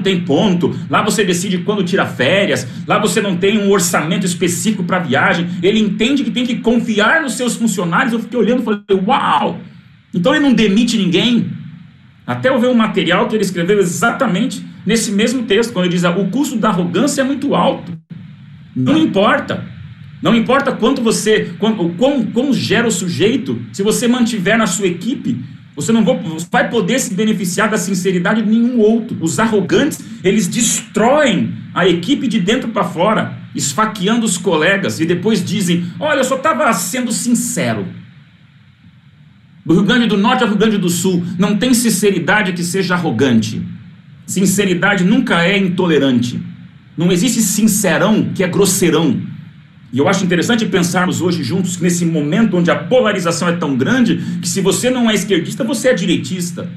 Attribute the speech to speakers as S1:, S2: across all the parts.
S1: tem ponto, lá você decide quando tira férias, lá você não tem um orçamento específico para viagem. Ele entende que tem que confiar nos seus funcionários. Eu fiquei olhando e falei, uau! Então ele não demite ninguém. Até eu ver um material que ele escreveu exatamente nesse mesmo texto, quando ele diz: o custo da arrogância é muito alto. Não importa. Não importa quanto você, quão, quão, quão gera o sujeito, se você mantiver na sua equipe, você não vai poder se beneficiar da sinceridade de nenhum outro. Os arrogantes, eles destroem a equipe de dentro para fora, esfaqueando os colegas e depois dizem: Olha, eu só estava sendo sincero. Do Rio Grande do Norte ao Rio Grande do Sul, não tem sinceridade que seja arrogante. Sinceridade nunca é intolerante. Não existe sincerão que é grosseirão. E eu acho interessante pensarmos hoje juntos que nesse momento onde a polarização é tão grande, que se você não é esquerdista, você é direitista.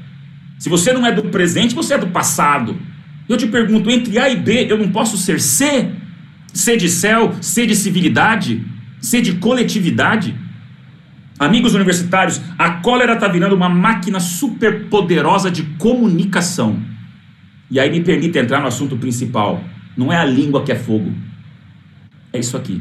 S1: Se você não é do presente, você é do passado. Eu te pergunto, entre A e B, eu não posso ser C? C de céu, C de civilidade, C de coletividade? Amigos universitários, a cólera está virando uma máquina super poderosa de comunicação. E aí me permita entrar no assunto principal. Não é a língua que é fogo. É isso aqui.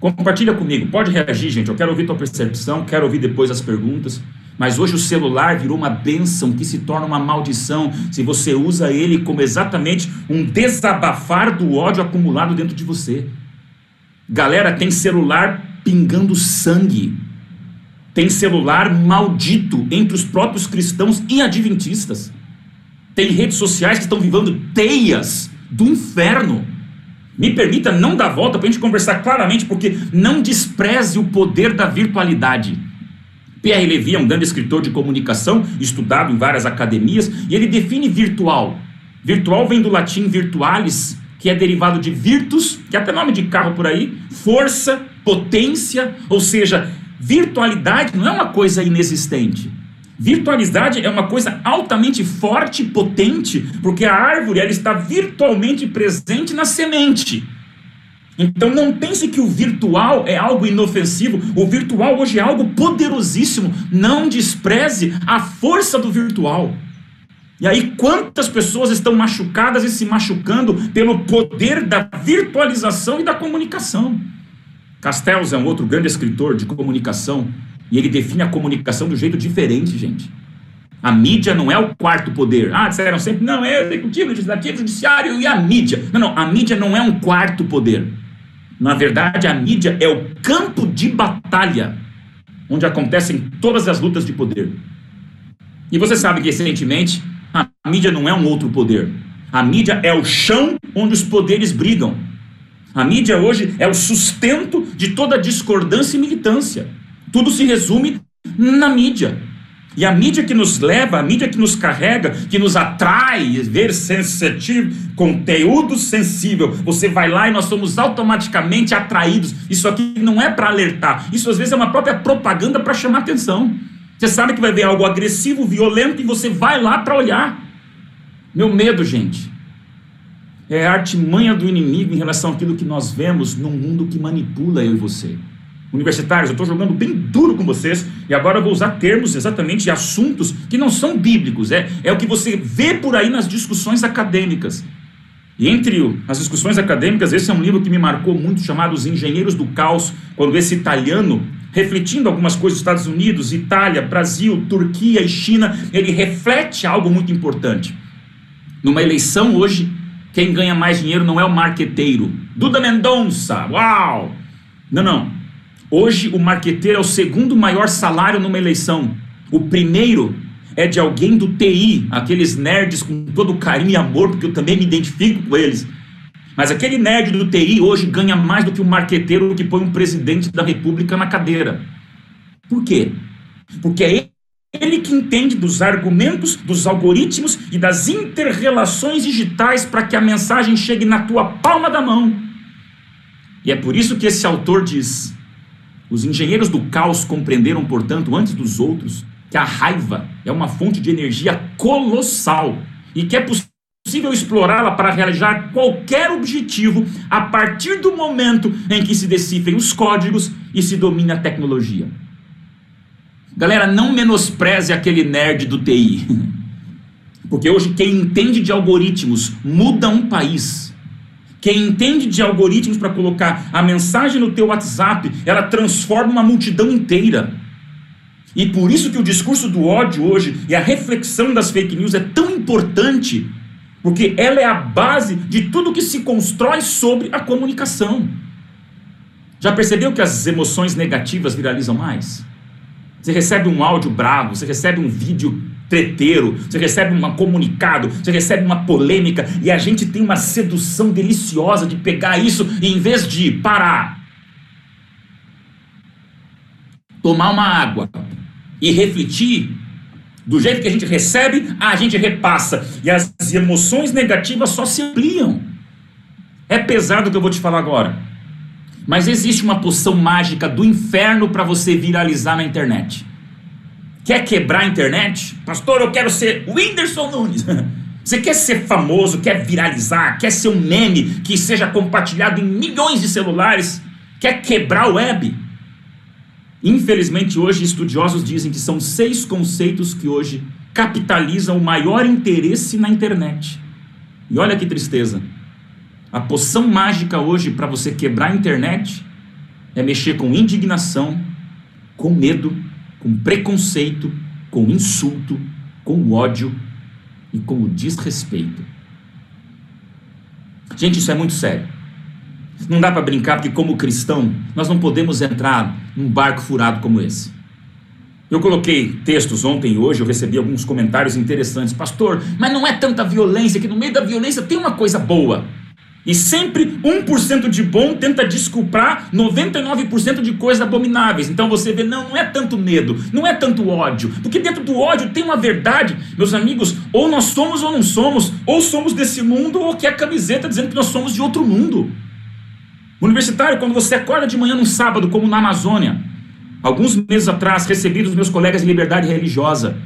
S1: Compartilha comigo, pode reagir, gente. Eu quero ouvir tua percepção, quero ouvir depois as perguntas. Mas hoje o celular virou uma bênção que se torna uma maldição se você usa ele como exatamente um desabafar do ódio acumulado dentro de você. Galera, tem celular pingando sangue. Tem celular maldito entre os próprios cristãos e adventistas. Tem redes sociais que estão vivendo teias do inferno me permita não dar volta para a gente conversar claramente, porque não despreze o poder da virtualidade. Pierre Levy é um grande escritor de comunicação, estudado em várias academias, e ele define virtual. Virtual vem do latim virtualis, que é derivado de virtus, que é até nome de carro por aí, força, potência, ou seja, virtualidade não é uma coisa inexistente. Virtualidade é uma coisa altamente forte e potente, porque a árvore ela está virtualmente presente na semente. Então não pense que o virtual é algo inofensivo. O virtual hoje é algo poderosíssimo. Não despreze a força do virtual. E aí, quantas pessoas estão machucadas e se machucando pelo poder da virtualização e da comunicação? Castells é um outro grande escritor de comunicação e ele define a comunicação do jeito diferente, gente. A mídia não é o quarto poder. Ah, disseram sempre, não, é executivo, legislativo, judiciário e a mídia. Não, não, a mídia não é um quarto poder. Na verdade, a mídia é o campo de batalha onde acontecem todas as lutas de poder. E você sabe que, recentemente, a mídia não é um outro poder. A mídia é o chão onde os poderes brigam. A mídia hoje é o sustento de toda discordância e militância. Tudo se resume na mídia. E a mídia que nos leva, a mídia que nos carrega, que nos atrai, ver sensitivo, conteúdo sensível. Você vai lá e nós somos automaticamente atraídos. Isso aqui não é para alertar. Isso às vezes é uma própria propaganda para chamar atenção. Você sabe que vai ver algo agressivo, violento e você vai lá para olhar. Meu medo, gente, é a artimanha do inimigo em relação àquilo que nós vemos num mundo que manipula eu e você universitários, eu estou jogando bem duro com vocês e agora eu vou usar termos exatamente de assuntos que não são bíblicos, é, é o que você vê por aí nas discussões acadêmicas. E entre as discussões acadêmicas, esse é um livro que me marcou muito, chamado Os Engenheiros do Caos, quando esse italiano, refletindo algumas coisas dos Estados Unidos, Itália, Brasil, Turquia e China, ele reflete algo muito importante. Numa eleição hoje, quem ganha mais dinheiro não é o marqueteiro. Duda Mendonça, uau! Não, não. Hoje, o marqueteiro é o segundo maior salário numa eleição. O primeiro é de alguém do TI, aqueles nerds com todo carinho e amor, porque eu também me identifico com eles. Mas aquele nerd do TI hoje ganha mais do que o marqueteiro que põe um presidente da república na cadeira. Por quê? Porque é ele que entende dos argumentos, dos algoritmos e das interrelações digitais para que a mensagem chegue na tua palma da mão. E é por isso que esse autor diz: os engenheiros do caos compreenderam, portanto, antes dos outros, que a raiva é uma fonte de energia colossal e que é possível explorá-la para realizar qualquer objetivo a partir do momento em que se decifrem os códigos e se domine a tecnologia. Galera, não menospreze aquele nerd do TI. Porque hoje quem entende de algoritmos muda um país. Quem entende de algoritmos para colocar a mensagem no teu WhatsApp, ela transforma uma multidão inteira. E por isso que o discurso do ódio hoje e a reflexão das fake news é tão importante, porque ela é a base de tudo que se constrói sobre a comunicação. Já percebeu que as emoções negativas viralizam mais? Você recebe um áudio bravo, você recebe um vídeo treteiro, você recebe um comunicado, você recebe uma polêmica e a gente tem uma sedução deliciosa de pegar isso e em vez de parar, tomar uma água e refletir, do jeito que a gente recebe, a gente repassa e as emoções negativas só se ampliam. É pesado o que eu vou te falar agora. Mas existe uma poção mágica do inferno para você viralizar na internet. Quer quebrar a internet? Pastor, eu quero ser Whindersson Nunes. Você quer ser famoso, quer viralizar, quer ser um meme que seja compartilhado em milhões de celulares? Quer quebrar o web? Infelizmente, hoje, estudiosos dizem que são seis conceitos que hoje capitalizam o maior interesse na internet. E olha que tristeza. A poção mágica hoje para você quebrar a internet é mexer com indignação, com medo, com preconceito, com insulto, com ódio e com o desrespeito. Gente, isso é muito sério. Não dá para brincar porque, como cristão, nós não podemos entrar num barco furado como esse. Eu coloquei textos ontem e hoje, eu recebi alguns comentários interessantes. Pastor, mas não é tanta violência, que no meio da violência tem uma coisa boa. E sempre 1% de bom tenta desculpar 99% de coisas abomináveis. Então você vê, não, não é tanto medo, não é tanto ódio. Porque dentro do ódio tem uma verdade, meus amigos, ou nós somos ou não somos, ou somos desse mundo, ou que é a camiseta dizendo que nós somos de outro mundo. Universitário, quando você acorda de manhã num sábado, como na Amazônia, alguns meses atrás, recebi dos meus colegas de liberdade religiosa,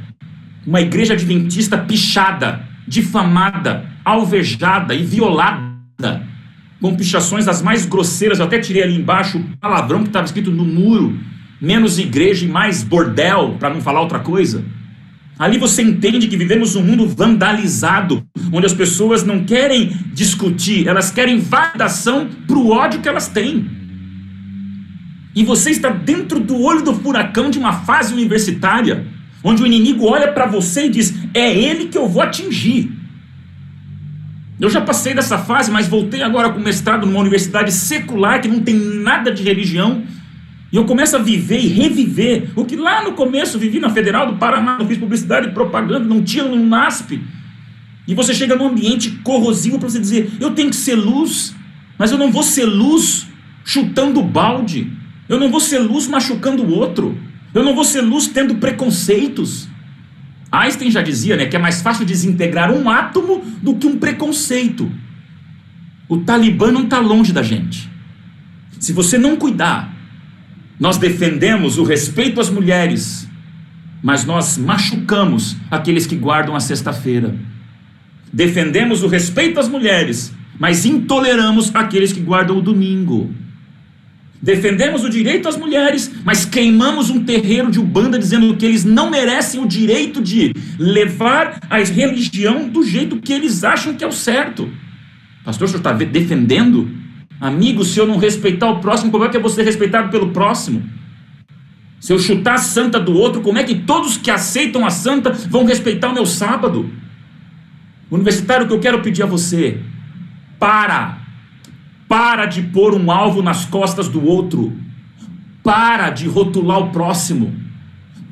S1: uma igreja adventista pichada, difamada, alvejada e violada com pichações das mais grosseiras. Eu até tirei ali embaixo o palavrão que estava escrito no muro: menos igreja e mais bordel, para não falar outra coisa. Ali você entende que vivemos um mundo vandalizado, onde as pessoas não querem discutir, elas querem validação para o ódio que elas têm. E você está dentro do olho do furacão de uma fase universitária, onde o inimigo olha para você e diz: é ele que eu vou atingir. Eu já passei dessa fase, mas voltei agora com mestrado numa universidade secular que não tem nada de religião. E eu começo a viver e reviver o que lá no começo vivi na Federal do Paraná, eu fiz publicidade e propaganda, não tinha no NASP. E você chega num ambiente corrosivo para você dizer: eu tenho que ser luz, mas eu não vou ser luz chutando balde. Eu não vou ser luz machucando o outro. Eu não vou ser luz tendo preconceitos. Einstein já dizia né, que é mais fácil desintegrar um átomo do que um preconceito. O Talibã não está longe da gente. Se você não cuidar, nós defendemos o respeito às mulheres, mas nós machucamos aqueles que guardam a sexta-feira. Defendemos o respeito às mulheres, mas intoleramos aqueles que guardam o domingo. Defendemos o direito às mulheres, mas queimamos um terreiro de Ubanda dizendo que eles não merecem o direito de levar a religião do jeito que eles acham que é o certo. Pastor, o senhor está defendendo? Amigo, se eu não respeitar o próximo, como é que eu vou ser respeitado pelo próximo? Se eu chutar a santa do outro, como é que todos que aceitam a santa vão respeitar o meu sábado? Universitário, o que eu quero pedir a você, para para de pôr um alvo nas costas do outro. Para de rotular o próximo.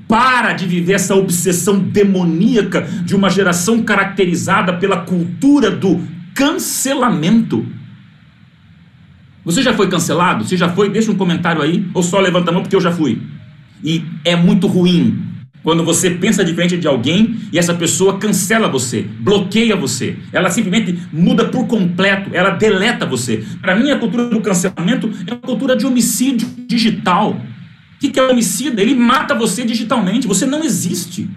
S1: Para de viver essa obsessão demoníaca de uma geração caracterizada pela cultura do cancelamento. Você já foi cancelado? Se já foi, deixa um comentário aí, ou só levanta a mão porque eu já fui. E é muito ruim quando você pensa diferente de alguém e essa pessoa cancela você, bloqueia você, ela simplesmente muda por completo, ela deleta você. Para mim, a cultura do cancelamento é uma cultura de homicídio digital. O que é homicida? Ele mata você digitalmente, você não existe.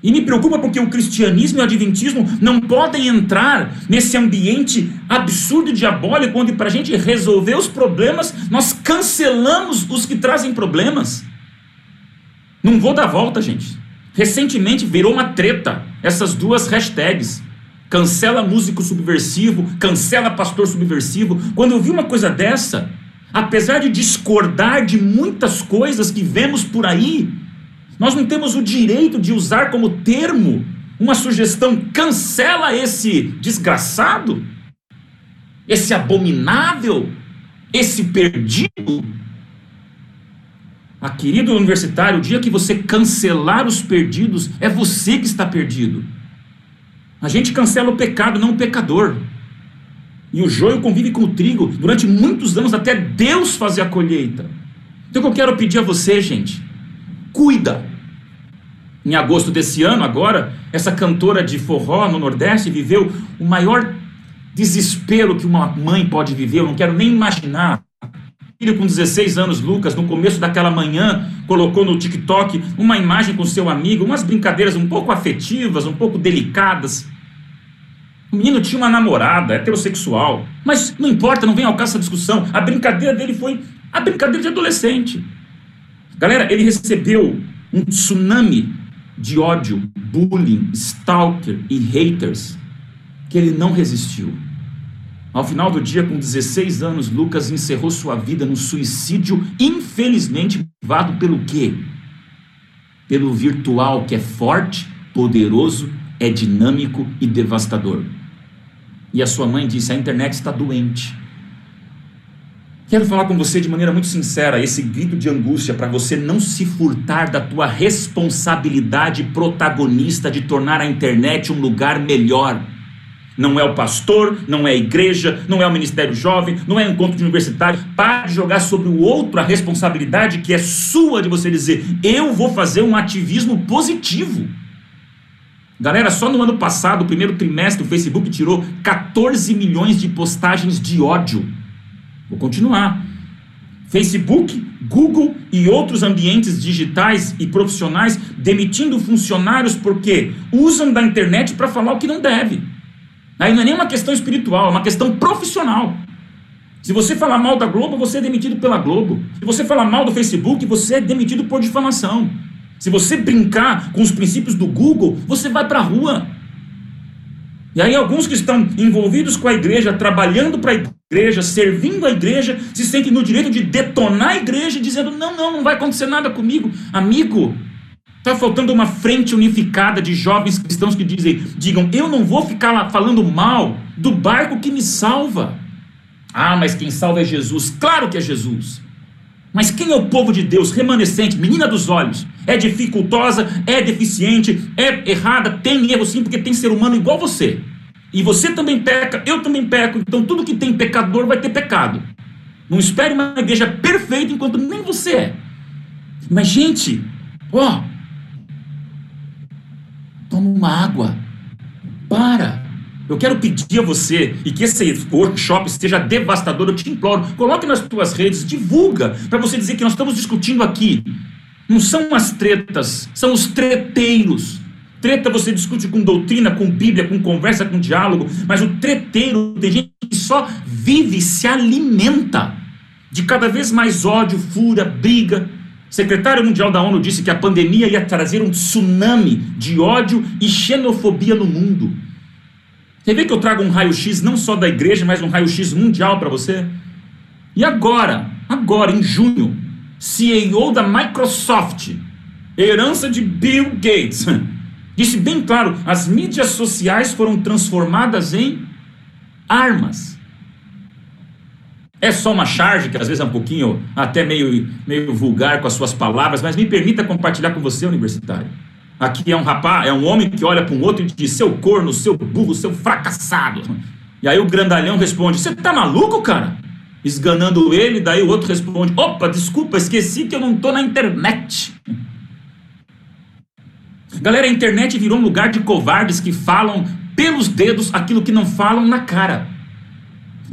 S1: E me preocupa porque o cristianismo e o adventismo não podem entrar nesse ambiente absurdo e diabólico, onde para a gente resolver os problemas, nós cancelamos os que trazem problemas. Não vou dar volta, gente. Recentemente virou uma treta essas duas hashtags. Cancela músico subversivo, cancela pastor subversivo. Quando eu vi uma coisa dessa, apesar de discordar de muitas coisas que vemos por aí, nós não temos o direito de usar como termo uma sugestão: cancela esse desgraçado, esse abominável, esse perdido. Ah, querido universitário, o dia que você cancelar os perdidos, é você que está perdido. A gente cancela o pecado, não o pecador. E o joio convive com o trigo durante muitos anos até Deus fazer a colheita. Então o que eu quero pedir a você, gente, cuida. Em agosto desse ano, agora, essa cantora de forró no Nordeste viveu o maior desespero que uma mãe pode viver. Eu não quero nem imaginar. Filho com 16 anos, Lucas, no começo daquela manhã, colocou no TikTok uma imagem com seu amigo, umas brincadeiras um pouco afetivas, um pouco delicadas. O menino tinha uma namorada heterossexual, mas não importa, não vem ao caso essa discussão. A brincadeira dele foi a brincadeira de adolescente. Galera, ele recebeu um tsunami de ódio, bullying, stalker e haters que ele não resistiu. Ao final do dia, com 16 anos, Lucas encerrou sua vida no suicídio, infelizmente motivado pelo quê? Pelo virtual que é forte, poderoso, é dinâmico e devastador. E a sua mãe disse: a internet está doente. Quero falar com você de maneira muito sincera, esse grito de angústia para você não se furtar da tua responsabilidade protagonista de tornar a internet um lugar melhor. Não é o pastor, não é a igreja, não é o ministério jovem, não é encontro de universitário. Pare de jogar sobre o outro a responsabilidade que é sua de você dizer: eu vou fazer um ativismo positivo. Galera, só no ano passado, primeiro trimestre, o Facebook tirou 14 milhões de postagens de ódio. Vou continuar. Facebook, Google e outros ambientes digitais e profissionais demitindo funcionários porque usam da internet para falar o que não deve. Aí não é nem uma questão espiritual, é uma questão profissional. Se você falar mal da Globo, você é demitido pela Globo. Se você falar mal do Facebook, você é demitido por difamação. Se você brincar com os princípios do Google, você vai para a rua. E aí, alguns que estão envolvidos com a igreja, trabalhando para a igreja, servindo a igreja, se sentem no direito de detonar a igreja, dizendo: não, não, não vai acontecer nada comigo. Amigo, está faltando uma frente unificada de jovens cristãos que dizem, digam: eu não vou ficar lá falando mal do barco que me salva. Ah, mas quem salva é Jesus. Claro que é Jesus. Mas quem é o povo de Deus, remanescente, menina dos olhos? É dificultosa, é deficiente, é errada, tem erro sim, porque tem ser humano igual você. E você também peca, eu também peco, então tudo que tem pecador vai ter pecado. Não espere uma igreja perfeita enquanto nem você é. Mas, gente, ó, toma uma água. Para. Eu quero pedir a você, e que esse workshop seja devastador, eu te imploro, coloque nas tuas redes, divulga, para você dizer que nós estamos discutindo aqui. Não são as tretas, são os treteiros. Treta você discute com doutrina, com Bíblia, com conversa, com diálogo, mas o treteiro tem gente que só vive, se alimenta de cada vez mais ódio, fúria, briga. Secretário mundial da ONU disse que a pandemia ia trazer um tsunami de ódio e xenofobia no mundo. Quer ver que eu trago um raio-x não só da igreja, mas um raio-x mundial para você? E agora, agora em junho, CEO da Microsoft, herança de Bill Gates, disse bem claro: as mídias sociais foram transformadas em armas. É só uma charge, que às vezes é um pouquinho até meio, meio vulgar com as suas palavras, mas me permita compartilhar com você, universitário. Aqui é um rapaz, é um homem que olha para um outro e diz: seu corno, seu burro, seu fracassado. E aí o grandalhão responde: Você tá maluco, cara? Esganando ele, daí o outro responde: Opa, desculpa, esqueci que eu não tô na internet. Galera, a internet virou um lugar de covardes que falam pelos dedos aquilo que não falam na cara.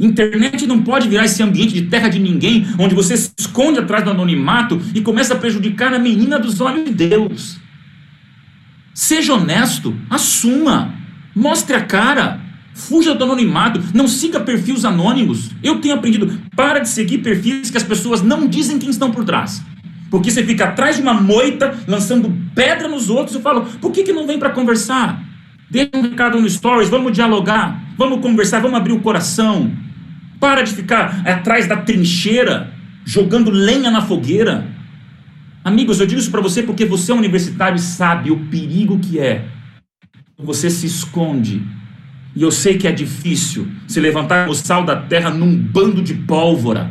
S1: Internet não pode virar esse ambiente de terra de ninguém, onde você se esconde atrás do anonimato e começa a prejudicar a menina dos olhos de Deus. Seja honesto, assuma, mostre a cara, fuja do anonimato, não siga perfis anônimos. Eu tenho aprendido, para de seguir perfis que as pessoas não dizem quem estão por trás. Porque você fica atrás de uma moita, lançando pedra nos outros, eu falo, por que, que não vem para conversar? Deixa um recado no Stories, vamos dialogar, vamos conversar, vamos abrir o coração. Para de ficar atrás da trincheira, jogando lenha na fogueira. Amigos, eu digo isso para você porque você é universitário e sabe o perigo que é. Você se esconde. E eu sei que é difícil se levantar o sal da terra num bando de pólvora.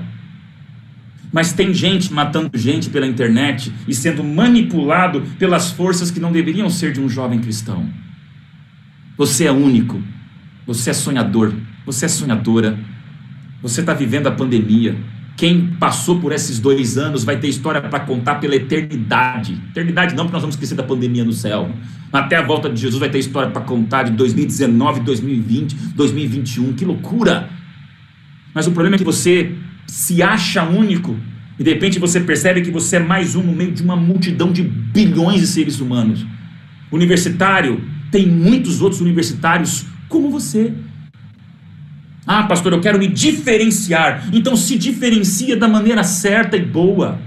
S1: Mas tem gente matando gente pela internet e sendo manipulado pelas forças que não deveriam ser de um jovem cristão. Você é único. Você é sonhador. Você é sonhadora. Você está vivendo a pandemia. Quem passou por esses dois anos vai ter história para contar pela eternidade. Eternidade não, porque nós vamos esquecer da pandemia no céu. Até a volta de Jesus vai ter história para contar de 2019, 2020, 2021. Que loucura! Mas o problema é que você se acha único e de repente você percebe que você é mais um no meio de uma multidão de bilhões de seres humanos. Universitário, tem muitos outros universitários como você. Ah, pastor, eu quero me diferenciar. Então se diferencia da maneira certa e boa.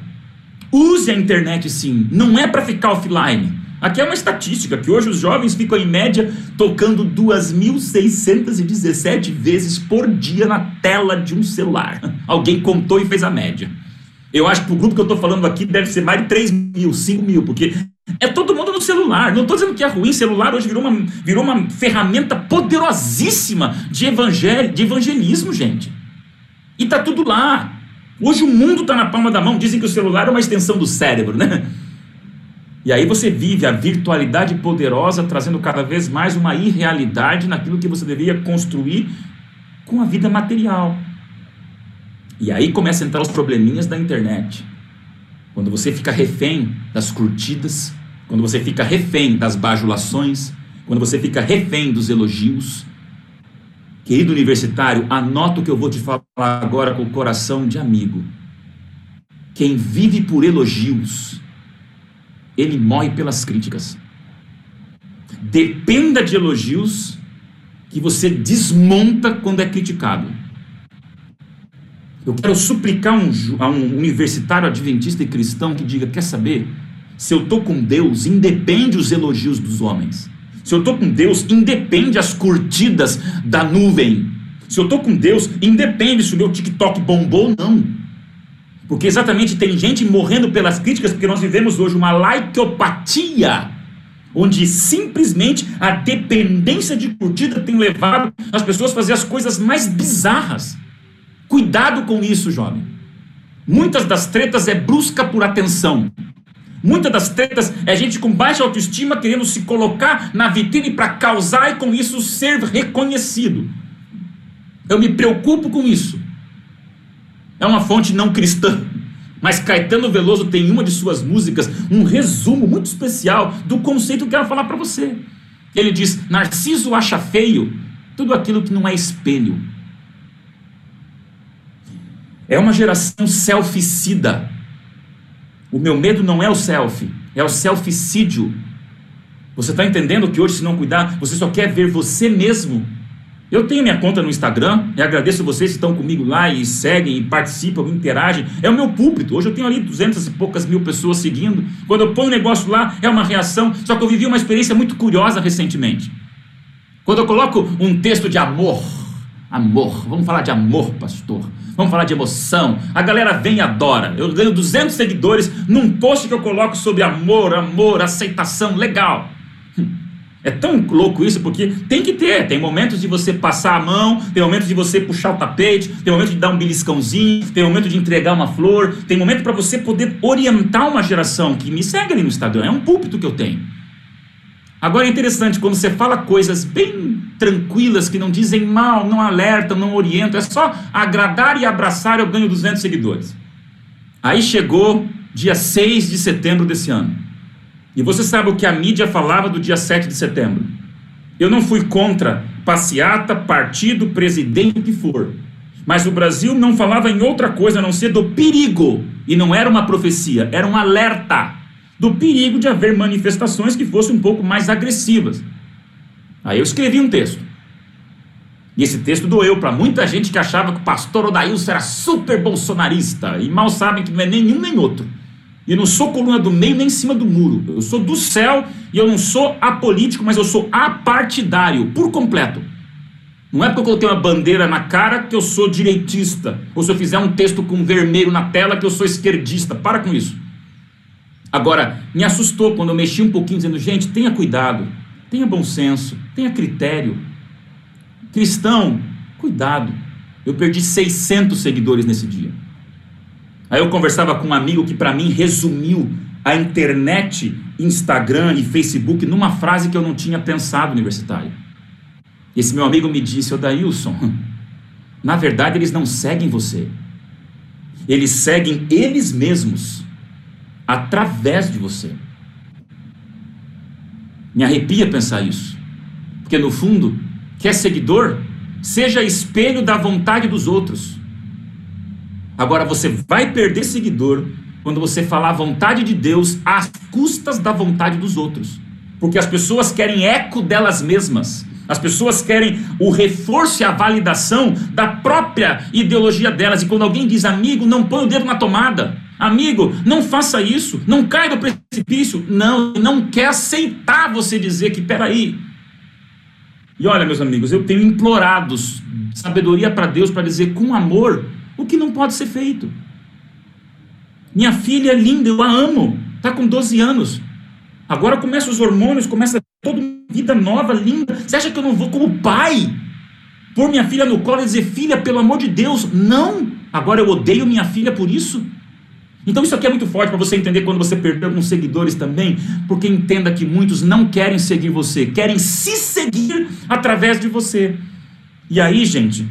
S1: Use a internet sim, não é para ficar offline. Aqui é uma estatística que hoje os jovens ficam em média tocando 2.617 vezes por dia na tela de um celular. Alguém contou e fez a média. Eu acho que o grupo que eu estou falando aqui deve ser mais de 3 mil, 5 mil, porque é todo mundo no celular. Não estou dizendo que é ruim, celular hoje virou uma, virou uma ferramenta poderosíssima de, evangel, de evangelismo, gente. E tá tudo lá. Hoje o mundo está na palma da mão. Dizem que o celular é uma extensão do cérebro, né? E aí você vive a virtualidade poderosa, trazendo cada vez mais uma irrealidade naquilo que você deveria construir com a vida material. E aí começa a entrar os probleminhas da internet. Quando você fica refém das curtidas, quando você fica refém das bajulações, quando você fica refém dos elogios. Querido universitário, anota o que eu vou te falar agora com o coração de amigo. Quem vive por elogios, ele morre pelas críticas. Dependa de elogios que você desmonta quando é criticado. Eu quero suplicar um, a um universitário adventista e cristão que diga: quer saber? Se eu estou com Deus, independe os elogios dos homens. Se eu estou com Deus, independe as curtidas da nuvem. Se eu estou com Deus, independe se o meu TikTok bombou ou não. Porque exatamente tem gente morrendo pelas críticas, porque nós vivemos hoje uma likeopatia, onde simplesmente a dependência de curtida tem levado as pessoas a fazer as coisas mais bizarras. Cuidado com isso, jovem. Muitas das tretas é brusca por atenção. Muitas das tretas é gente com baixa autoestima querendo se colocar na vitrine para causar e com isso ser reconhecido. Eu me preocupo com isso. É uma fonte não cristã. Mas Caetano Veloso tem em uma de suas músicas um resumo muito especial do conceito que eu quero falar para você. Ele diz: Narciso acha feio tudo aquilo que não é espelho. É uma geração selficida. O meu medo não é o selfie, é o selficídio. Você está entendendo que hoje, se não cuidar, você só quer ver você mesmo. Eu tenho minha conta no Instagram e agradeço vocês que estão comigo lá e seguem e participam, interagem. É o meu púlpito. Hoje eu tenho ali duzentas e poucas mil pessoas seguindo. Quando eu ponho um negócio lá, é uma reação. Só que eu vivi uma experiência muito curiosa recentemente. Quando eu coloco um texto de amor, amor, vamos falar de amor, pastor. Vamos falar de emoção. A galera vem e adora. Eu ganho 200 seguidores num post que eu coloco sobre amor, amor, aceitação. Legal. É tão louco isso porque tem que ter. Tem momentos de você passar a mão, tem momentos de você puxar o tapete, tem momento de dar um beliscãozinho, tem momento de entregar uma flor, tem momento para você poder orientar uma geração que me segue ali no Instagram. É um púlpito que eu tenho. Agora é interessante, quando você fala coisas bem tranquilas, que não dizem mal, não alertam, não orientam, é só agradar e abraçar, eu ganho 200 seguidores. Aí chegou dia 6 de setembro desse ano. E você sabe o que a mídia falava do dia 7 de setembro? Eu não fui contra passeata, partido, presidente, o que for. Mas o Brasil não falava em outra coisa a não ser do perigo. E não era uma profecia, era um alerta do perigo de haver manifestações que fossem um pouco mais agressivas. Aí eu escrevi um texto. E esse texto doeu para muita gente que achava que o pastor Odailson era super bolsonarista e mal sabem que não é nenhum nem outro. E não sou coluna do meio nem em cima do muro. Eu sou do céu E eu não sou apolítico, mas eu sou apartidário, por completo. Não é porque eu coloquei uma bandeira na cara que eu sou direitista. Ou se eu fizer um texto com vermelho na tela que eu sou esquerdista. Para com isso. Agora, me assustou quando eu mexi um pouquinho dizendo, gente, tenha cuidado, tenha bom senso, tenha critério. Cristão, cuidado. Eu perdi 600 seguidores nesse dia. Aí eu conversava com um amigo que para mim resumiu a internet, Instagram e Facebook numa frase que eu não tinha pensado universitário. Esse meu amigo me disse, Odailson, na verdade eles não seguem você. Eles seguem eles mesmos através de você. Me arrepia pensar isso. Porque no fundo, quer seguidor? Seja espelho da vontade dos outros. Agora você vai perder seguidor quando você falar a vontade de Deus às custas da vontade dos outros. Porque as pessoas querem eco delas mesmas. As pessoas querem o reforço e a validação da própria ideologia delas. E quando alguém diz, amigo, não põe o dedo na tomada. Amigo, não faça isso. Não caia do precipício. Não, não quer aceitar você dizer que, peraí, e olha, meus amigos, eu tenho implorado sabedoria para Deus para dizer com amor o que não pode ser feito. Minha filha é linda, eu a amo, está com 12 anos. Agora começa os hormônios, começa toda uma vida nova, linda. Você acha que eu não vou, como pai, pôr minha filha no colo e dizer, filha, pelo amor de Deus, não. Agora eu odeio minha filha por isso. Então isso aqui é muito forte para você entender quando você perdeu alguns seguidores também, porque entenda que muitos não querem seguir você, querem se seguir através de você. E aí, gente,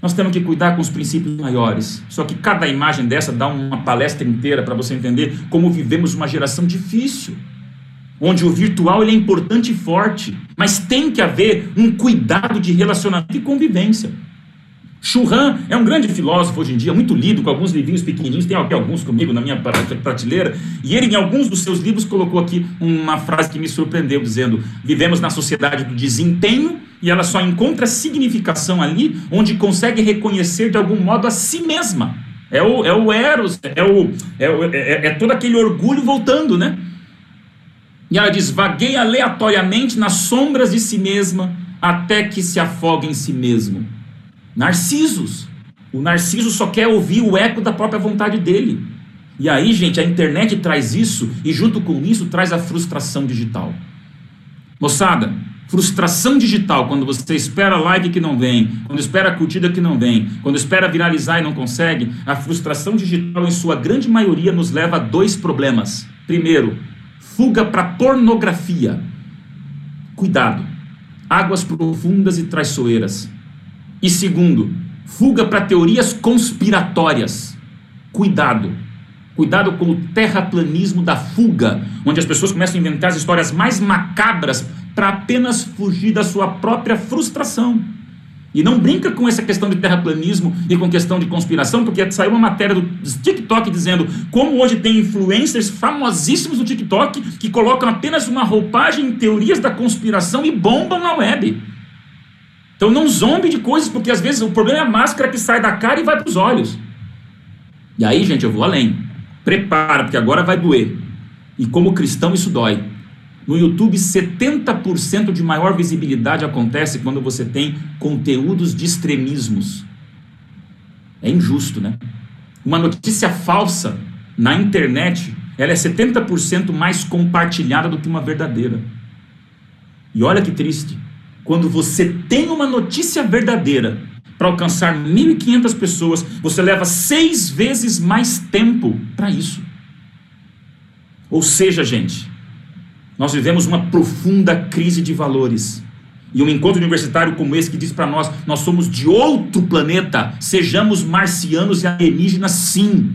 S1: nós temos que cuidar com os princípios maiores. Só que cada imagem dessa dá uma palestra inteira para você entender como vivemos uma geração difícil, onde o virtual ele é importante e forte, mas tem que haver um cuidado de relacionamento e convivência. Churran é um grande filósofo hoje em dia, muito lido, com alguns livrinhos pequenininhos, tem aqui alguns comigo na minha prateleira, e ele em alguns dos seus livros colocou aqui uma frase que me surpreendeu, dizendo, vivemos na sociedade do desempenho, e ela só encontra significação ali, onde consegue reconhecer de algum modo a si mesma. É o, é o eros, é, o, é, o, é, é todo aquele orgulho voltando, né? E ela diz, vagueia aleatoriamente nas sombras de si mesma, até que se afoga em si mesmo. Narcisos. O narciso só quer ouvir o eco da própria vontade dele. E aí, gente, a internet traz isso e junto com isso traz a frustração digital. Moçada, frustração digital, quando você espera like que não vem, quando espera curtida que não vem, quando espera viralizar e não consegue, a frustração digital, em sua grande maioria, nos leva a dois problemas. Primeiro, fuga para pornografia. Cuidado, águas profundas e traiçoeiras. E segundo, fuga para teorias conspiratórias. Cuidado. Cuidado com o terraplanismo da fuga, onde as pessoas começam a inventar as histórias mais macabras para apenas fugir da sua própria frustração. E não brinca com essa questão de terraplanismo e com questão de conspiração, porque saiu uma matéria do TikTok dizendo como hoje tem influencers famosíssimos do TikTok que colocam apenas uma roupagem em teorias da conspiração e bombam na web. Então não zombe de coisas, porque às vezes o problema é a máscara que sai da cara e vai para os olhos. E aí, gente, eu vou além. Prepara, porque agora vai doer. E como cristão isso dói. No YouTube, 70% de maior visibilidade acontece quando você tem conteúdos de extremismos. É injusto, né? Uma notícia falsa na internet, ela é 70% mais compartilhada do que uma verdadeira. E olha que triste quando você tem uma notícia verdadeira para alcançar 1.500 pessoas, você leva seis vezes mais tempo para isso. Ou seja, gente, nós vivemos uma profunda crise de valores. E um encontro universitário como esse que diz para nós: nós somos de outro planeta, sejamos marcianos e alienígenas, sim.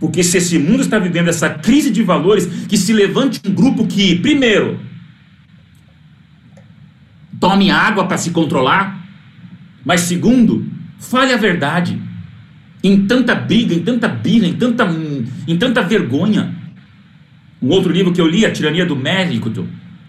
S1: Porque se esse mundo está vivendo essa crise de valores, que se levante um grupo que, primeiro, tome água para se controlar. Mas segundo, fale a verdade. Em tanta briga, em tanta birra, em tanta, em tanta vergonha. Um outro livro que eu li, A Tirania do Médico,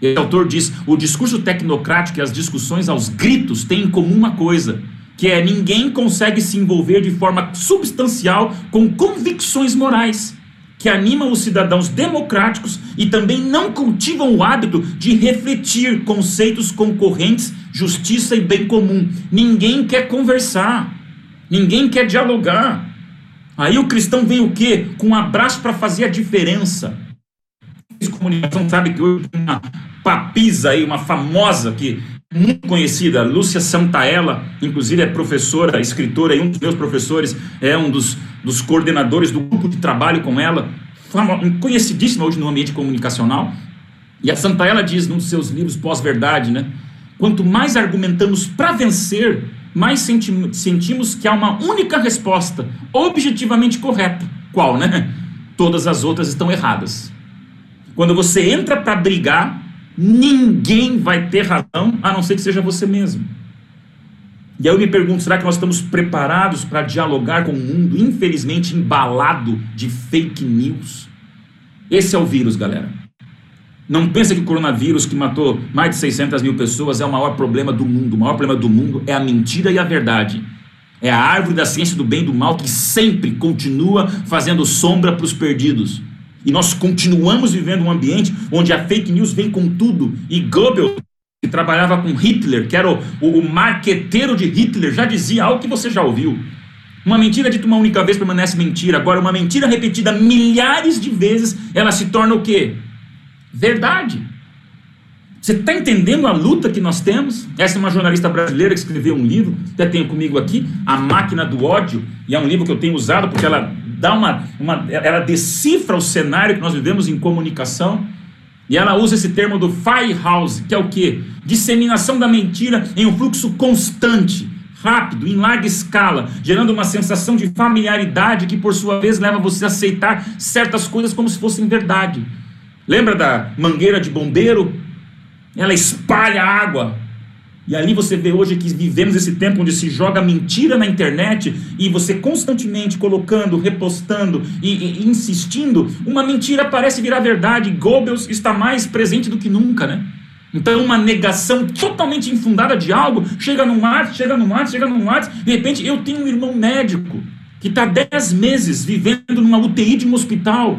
S1: esse autor diz: o discurso tecnocrático e as discussões aos gritos têm em comum uma coisa, que é ninguém consegue se envolver de forma substancial com convicções morais. Que animam os cidadãos democráticos e também não cultivam o hábito de refletir conceitos concorrentes, justiça e bem comum. Ninguém quer conversar, ninguém quer dialogar. Aí o cristão vem o quê? Com um abraço para fazer a diferença. Comunicação sabe que hoje tem uma papisa aí, uma famosa que muito conhecida, Lúcia Santaella, inclusive é professora, escritora, e um dos meus professores é um dos, dos coordenadores do grupo de trabalho com ela, conhecidíssima hoje no ambiente comunicacional. E a Santaella diz num dos seus livros pós-verdade, né? Quanto mais argumentamos para vencer, mais senti sentimos que há uma única resposta, objetivamente correta. Qual, né? Todas as outras estão erradas. Quando você entra para brigar, Ninguém vai ter razão a não ser que seja você mesmo. E aí eu me pergunto: será que nós estamos preparados para dialogar com um mundo, infelizmente, embalado de fake news? Esse é o vírus, galera. Não pensa que o coronavírus, que matou mais de 600 mil pessoas, é o maior problema do mundo. O maior problema do mundo é a mentira e a verdade. É a árvore da ciência do bem e do mal que sempre continua fazendo sombra para os perdidos. E nós continuamos vivendo um ambiente onde a fake news vem com tudo. E Goebbels, trabalhava com Hitler, que era o, o, o marqueteiro de Hitler, já dizia algo que você já ouviu. Uma mentira dita uma única vez permanece mentira. Agora, uma mentira repetida milhares de vezes, ela se torna o quê? Verdade. Você está entendendo a luta que nós temos? Essa é uma jornalista brasileira que escreveu um livro, até tenho comigo aqui, A Máquina do Ódio, e é um livro que eu tenho usado porque ela dá uma, uma, ela decifra o cenário que nós vivemos em comunicação. E ela usa esse termo do firehouse, que é o que? Disseminação da mentira em um fluxo constante, rápido, em larga escala, gerando uma sensação de familiaridade que, por sua vez, leva você a aceitar certas coisas como se fossem verdade. Lembra da mangueira de bombeiro? Ela espalha água e ali você vê hoje que vivemos esse tempo onde se joga mentira na internet e você constantemente colocando, repostando e, e insistindo, uma mentira parece virar verdade. Goebbels está mais presente do que nunca, né? Então, uma negação totalmente infundada de algo chega no ar, chega no ar, chega no ar. De repente, eu tenho um irmão médico que está 10 meses vivendo numa UTI de um hospital.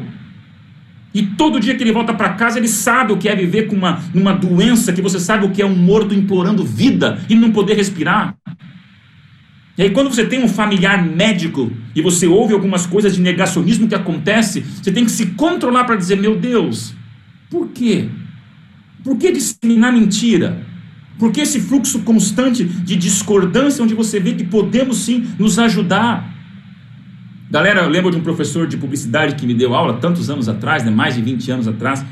S1: E todo dia que ele volta para casa, ele sabe o que é viver com uma, uma doença, que você sabe o que é um morto implorando vida e não poder respirar. E aí, quando você tem um familiar médico e você ouve algumas coisas de negacionismo que acontece, você tem que se controlar para dizer: Meu Deus, por quê? Por que disseminar mentira? Por que esse fluxo constante de discordância, onde você vê que podemos sim nos ajudar? Galera, eu lembro de um professor de publicidade que me deu aula tantos anos atrás, né, mais de 20 anos atrás.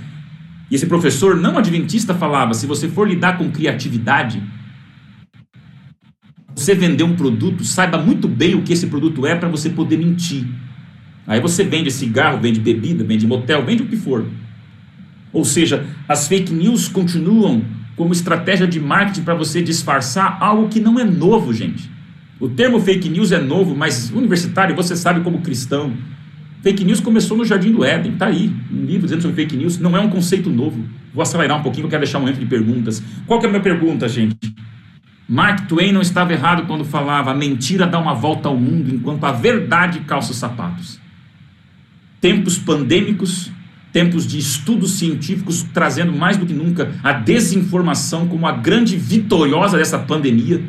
S1: E esse professor não adventista falava: se você for lidar com criatividade, você vender um produto, saiba muito bem o que esse produto é para você poder mentir. Aí você vende cigarro, vende bebida, vende motel, vende o que for. Ou seja, as fake news continuam como estratégia de marketing para você disfarçar algo que não é novo, gente. O termo fake news é novo, mas universitário, você sabe como cristão. Fake news começou no Jardim do Éden, está aí, um livro dizendo sobre fake news, não é um conceito novo. Vou acelerar um pouquinho, eu quero deixar um momento de perguntas. Qual que é a minha pergunta, gente? Mark Twain não estava errado quando falava a mentira dá uma volta ao mundo enquanto a verdade calça os sapatos. Tempos pandêmicos, tempos de estudos científicos trazendo mais do que nunca a desinformação como a grande vitoriosa dessa pandemia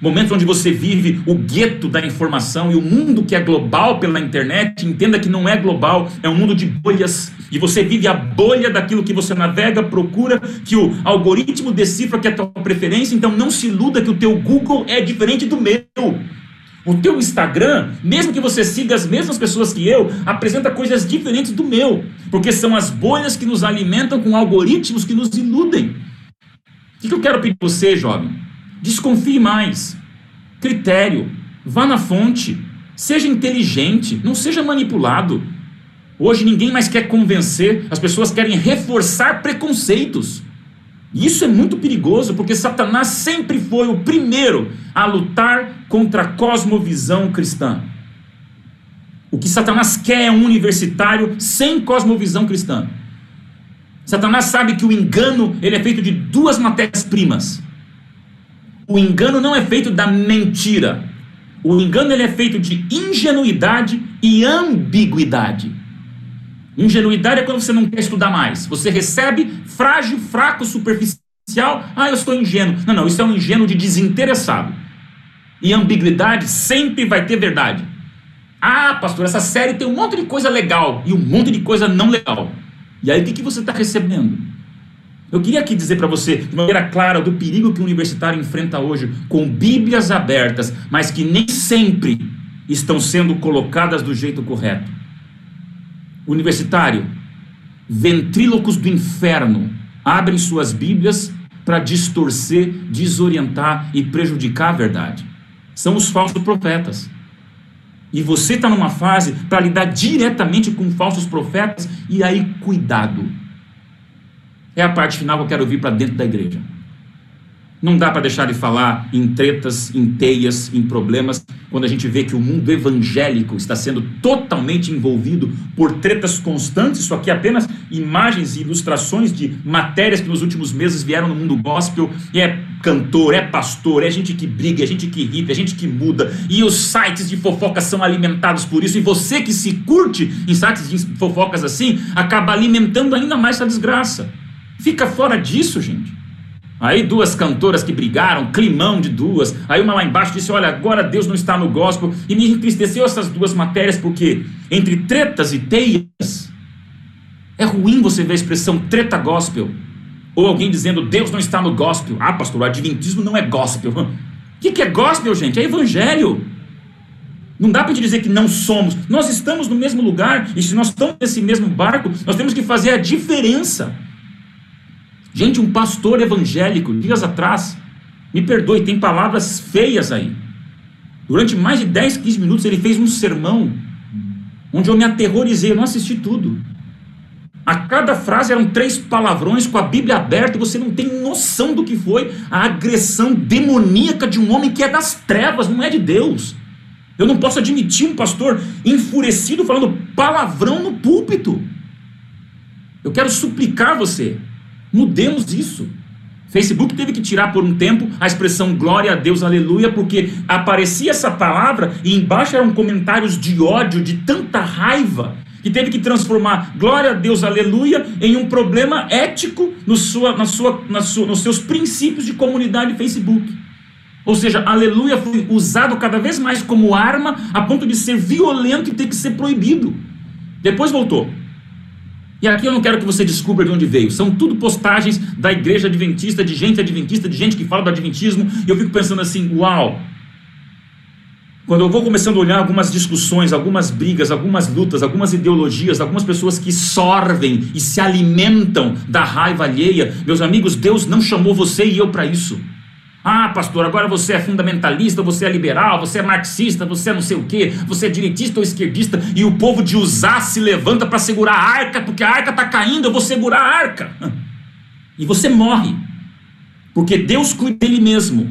S1: Momentos onde você vive o gueto da informação e o mundo que é global pela internet, entenda que não é global, é um mundo de bolhas. E você vive a bolha daquilo que você navega, procura, que o algoritmo decifra que é a tua preferência, então não se iluda que o teu Google é diferente do meu. O teu Instagram, mesmo que você siga as mesmas pessoas que eu, apresenta coisas diferentes do meu, porque são as bolhas que nos alimentam com algoritmos que nos iludem. O que eu quero pedir para você, jovem? Desconfie mais. Critério. Vá na fonte. Seja inteligente. Não seja manipulado. Hoje ninguém mais quer convencer, as pessoas querem reforçar preconceitos. E isso é muito perigoso, porque Satanás sempre foi o primeiro a lutar contra a cosmovisão cristã. O que Satanás quer é um universitário sem cosmovisão cristã. Satanás sabe que o engano ele é feito de duas matérias-primas: o engano não é feito da mentira. O engano ele é feito de ingenuidade e ambiguidade. Ingenuidade é quando você não quer estudar mais. Você recebe frágil, fraco, superficial. Ah, eu sou ingênuo. Não, não, isso é um ingênuo de desinteressado. E ambiguidade sempre vai ter verdade. Ah, pastor, essa série tem um monte de coisa legal e um monte de coisa não legal. E aí o que, que você está recebendo? Eu queria aqui dizer para você, de maneira clara, do perigo que o universitário enfrenta hoje, com Bíblias abertas, mas que nem sempre estão sendo colocadas do jeito correto. Universitário, ventrílocos do inferno abrem suas Bíblias para distorcer, desorientar e prejudicar a verdade. São os falsos profetas. E você está numa fase para lidar diretamente com falsos profetas, e aí cuidado é a parte final que eu quero vir para dentro da igreja. Não dá para deixar de falar em tretas, em teias, em problemas, quando a gente vê que o mundo evangélico está sendo totalmente envolvido por tretas constantes. Isso aqui é apenas imagens e ilustrações de matérias que nos últimos meses vieram no mundo gospel. É cantor, é pastor, é gente que briga, é gente que irrita, é gente que muda. E os sites de fofocas são alimentados por isso. E você que se curte em sites de fofocas assim, acaba alimentando ainda mais essa desgraça. Fica fora disso, gente. Aí duas cantoras que brigaram, climão de duas. Aí uma lá embaixo disse: Olha, agora Deus não está no gospel. E me entristeceu essas duas matérias, porque entre tretas e teias, é ruim você ver a expressão treta gospel. Ou alguém dizendo Deus não está no gospel. Ah, pastor, o adventismo não é gospel. O que, que é gospel, gente? É evangelho. Não dá para te dizer que não somos. Nós estamos no mesmo lugar. E se nós estamos nesse mesmo barco, nós temos que fazer a diferença. Gente, um pastor evangélico, dias atrás, me perdoe, tem palavras feias aí. Durante mais de 10, 15 minutos ele fez um sermão onde eu me aterrorizei, eu não assisti tudo. A cada frase eram três palavrões com a Bíblia aberta, você não tem noção do que foi a agressão demoníaca de um homem que é das trevas, não é de Deus. Eu não posso admitir um pastor enfurecido falando palavrão no púlpito. Eu quero suplicar você, Mudemos isso. Facebook teve que tirar por um tempo a expressão glória a Deus, aleluia, porque aparecia essa palavra e embaixo eram comentários de ódio, de tanta raiva, que teve que transformar glória a Deus, aleluia, em um problema ético no sua, na sua, na sua, nos seus princípios de comunidade Facebook. Ou seja, aleluia foi usado cada vez mais como arma a ponto de ser violento e ter que ser proibido. Depois voltou. E aqui eu não quero que você descubra de onde veio. São tudo postagens da igreja adventista, de gente adventista, de gente que fala do adventismo. E eu fico pensando assim: uau! Quando eu vou começando a olhar algumas discussões, algumas brigas, algumas lutas, algumas ideologias, algumas pessoas que sorvem e se alimentam da raiva alheia, meus amigos, Deus não chamou você e eu para isso. Ah, pastor, agora você é fundamentalista, você é liberal, você é marxista, você é não sei o quê, você é direitista ou esquerdista, e o povo de usar se levanta para segurar a arca, porque a arca está caindo, eu vou segurar a arca. E você morre, porque Deus cuida dele mesmo.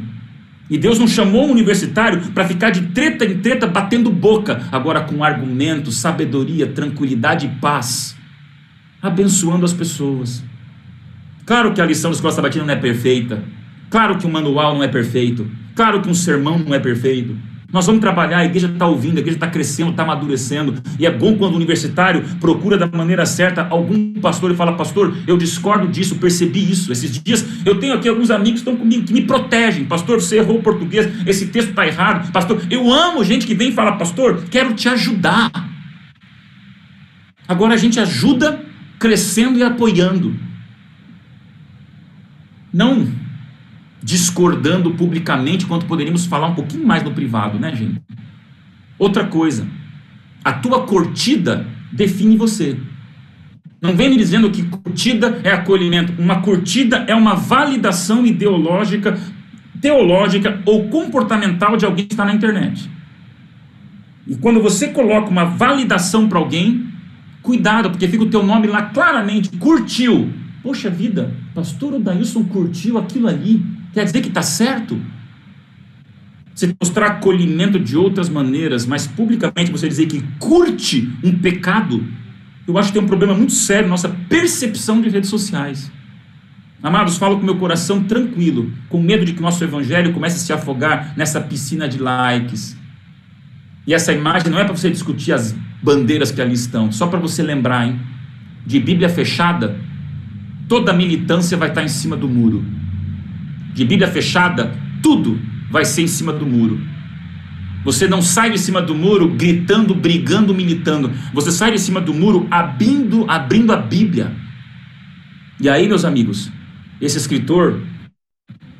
S1: E Deus não chamou um universitário para ficar de treta em treta batendo boca, agora com argumento, sabedoria, tranquilidade e paz, abençoando as pessoas. Claro que a lição da escola sabatina não é perfeita. Claro que um manual não é perfeito. Claro que um sermão não é perfeito. Nós vamos trabalhar, a igreja está ouvindo, a igreja está crescendo, está amadurecendo. E é bom quando o universitário procura da maneira certa algum pastor e fala: Pastor, eu discordo disso, percebi isso. Esses dias eu tenho aqui alguns amigos que estão comigo, que me protegem. Pastor, você errou o português, esse texto está errado. Pastor, eu amo gente que vem e fala: Pastor, quero te ajudar. Agora a gente ajuda crescendo e apoiando. Não discordando publicamente, quanto poderíamos falar um pouquinho mais no privado, né, gente? Outra coisa, a tua curtida define você. Não vem me dizendo que curtida é acolhimento. Uma curtida é uma validação ideológica, teológica ou comportamental de alguém que está na internet. E quando você coloca uma validação para alguém, cuidado, porque fica o teu nome lá claramente, curtiu. Poxa vida, pastor Odailson curtiu aquilo ali. Quer dizer que está certo? Você mostrar acolhimento de outras maneiras, mas publicamente você dizer que curte um pecado, eu acho que tem um problema muito sério nossa percepção de redes sociais. Amados, falo com meu coração tranquilo, com medo de que nosso evangelho comece a se afogar nessa piscina de likes. E essa imagem não é para você discutir as bandeiras que ali estão. Só para você lembrar, hein? De Bíblia fechada, toda militância vai estar em cima do muro. De Bíblia fechada, tudo vai ser em cima do muro. Você não sai de cima do muro gritando, brigando, militando. Você sai de cima do muro abrindo, abrindo a Bíblia. E aí, meus amigos, esse escritor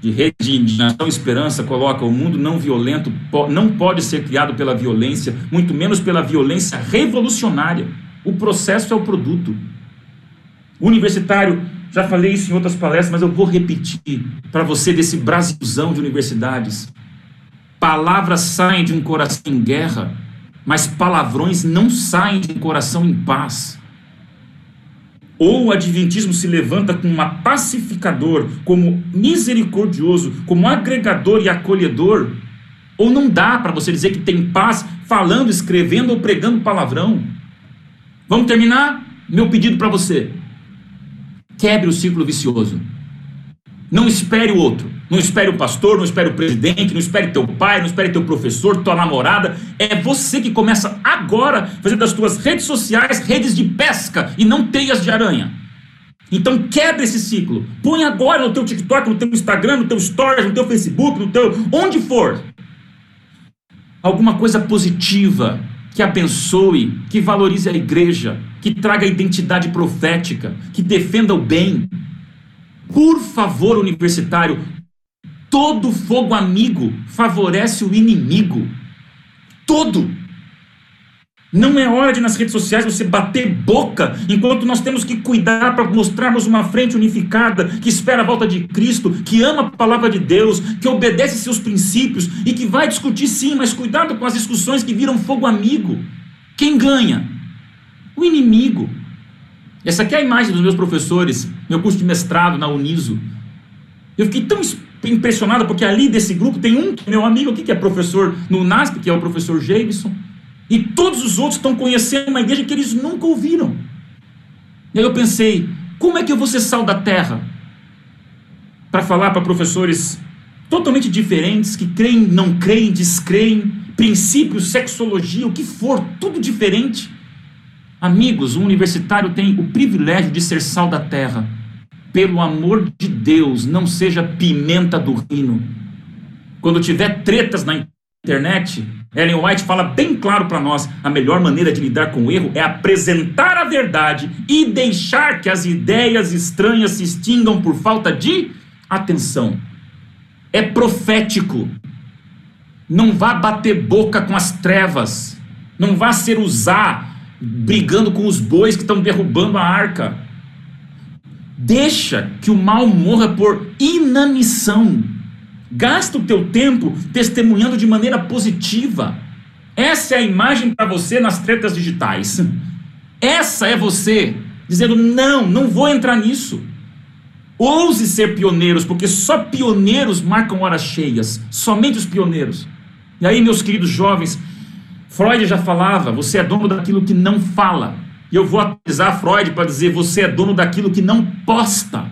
S1: de Rede de e Esperança coloca: o mundo não violento não pode ser criado pela violência, muito menos pela violência revolucionária. O processo é o produto. O universitário, já falei isso em outras palestras, mas eu vou repetir para você desse Brasilzão de universidades. Palavras saem de um coração em guerra, mas palavrões não saem de um coração em paz. Ou o adventismo se levanta como uma pacificador, como misericordioso, como agregador e acolhedor, ou não dá para você dizer que tem paz falando, escrevendo ou pregando palavrão. Vamos terminar? Meu pedido para você: quebre o ciclo vicioso. Não espere o outro. Não espere o pastor, não espere o presidente, não espere teu pai, não espere teu professor, tua namorada. É você que começa agora a fazer das tuas redes sociais redes de pesca e não teias de aranha. Então quebra esse ciclo. Põe agora no teu TikTok, no teu Instagram, no teu Stories, no teu Facebook, no teu onde for. Alguma coisa positiva que abençoe, que valorize a igreja, que traga identidade profética, que defenda o bem. Por favor, universitário, todo fogo amigo favorece o inimigo. Todo. Não é hora de nas redes sociais você bater boca, enquanto nós temos que cuidar para mostrarmos uma frente unificada, que espera a volta de Cristo, que ama a palavra de Deus, que obedece seus princípios e que vai discutir sim, mas cuidado com as discussões que viram fogo amigo. Quem ganha? O inimigo. Essa aqui é a imagem dos meus professores, meu curso de mestrado na Uniso. Eu fiquei tão impressionado porque ali desse grupo tem um meu amigo aqui que é professor no NASP, que é o professor Jameson, e todos os outros estão conhecendo uma igreja que eles nunca ouviram. E aí eu pensei, como é que eu vou ser sal da terra? Para falar para professores totalmente diferentes, que creem, não creem, descreem, princípios, sexologia, o que for, tudo diferente. Amigos, o universitário tem o privilégio de ser sal da terra. Pelo amor de Deus, não seja pimenta do reino. Quando tiver tretas na internet, Ellen White fala bem claro para nós: a melhor maneira de lidar com o erro é apresentar a verdade e deixar que as ideias estranhas se extingam por falta de atenção. É profético. Não vá bater boca com as trevas. Não vá ser usar brigando com os bois que estão derrubando a arca. Deixa que o mal morra por inanição. Gasta o teu tempo testemunhando de maneira positiva. Essa é a imagem para você nas tretas digitais. Essa é você dizendo: não, não vou entrar nisso. Ouse ser pioneiros, porque só pioneiros marcam horas cheias. Somente os pioneiros. E aí, meus queridos jovens, Freud já falava: você é dono daquilo que não fala. E eu vou atualizar Freud para dizer: você é dono daquilo que não posta.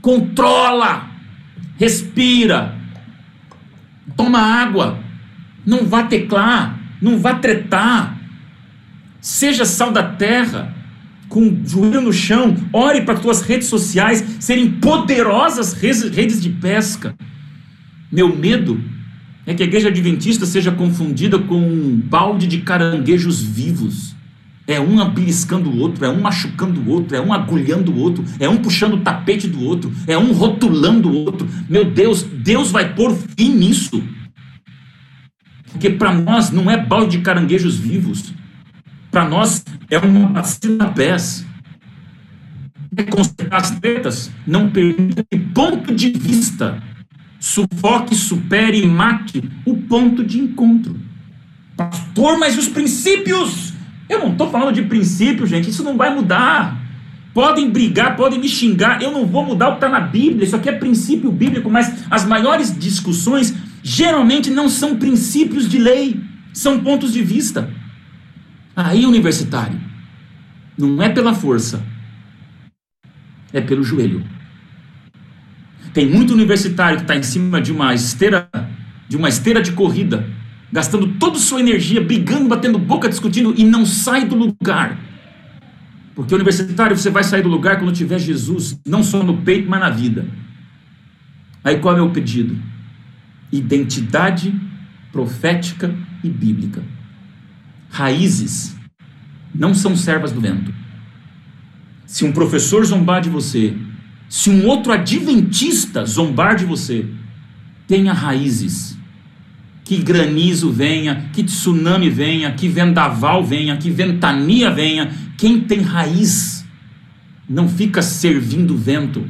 S1: Controla, respira, toma água, não vá teclar, não vá tretar. Seja sal da terra, com o joelho no chão, ore para tuas redes sociais serem poderosas redes de pesca. Meu medo é que a igreja adventista seja confundida com um balde de caranguejos vivos. É um beliscando o outro, é um machucando o outro, é um agulhando o outro, é um puxando o tapete do outro, é um rotulando o outro. Meu Deus, Deus vai pôr fim nisso. Porque para nós não é balde de caranguejos vivos. Para nós é uma vacina pés. Consertar as tretas não permite ponto de vista sufoque, supere e mate o ponto de encontro. Pastor, mas os princípios? Eu não estou falando de princípios, gente, isso não vai mudar. Podem brigar, podem me xingar, eu não vou mudar o que está na Bíblia, isso aqui é princípio bíblico, mas as maiores discussões geralmente não são princípios de lei, são pontos de vista. Aí, universitário, não é pela força, é pelo joelho. Tem muito universitário que está em cima de uma esteira, de uma esteira de corrida, gastando toda a sua energia, brigando, batendo boca, discutindo e não sai do lugar. Porque universitário você vai sair do lugar quando tiver Jesus, não só no peito, mas na vida. Aí qual é o pedido? Identidade profética e bíblica. Raízes não são servas do vento. Se um professor zombar de você, se um outro adventista zombar de você, tenha raízes. Que granizo venha, que tsunami venha, que vendaval venha, que ventania venha. Quem tem raiz não fica servindo vento.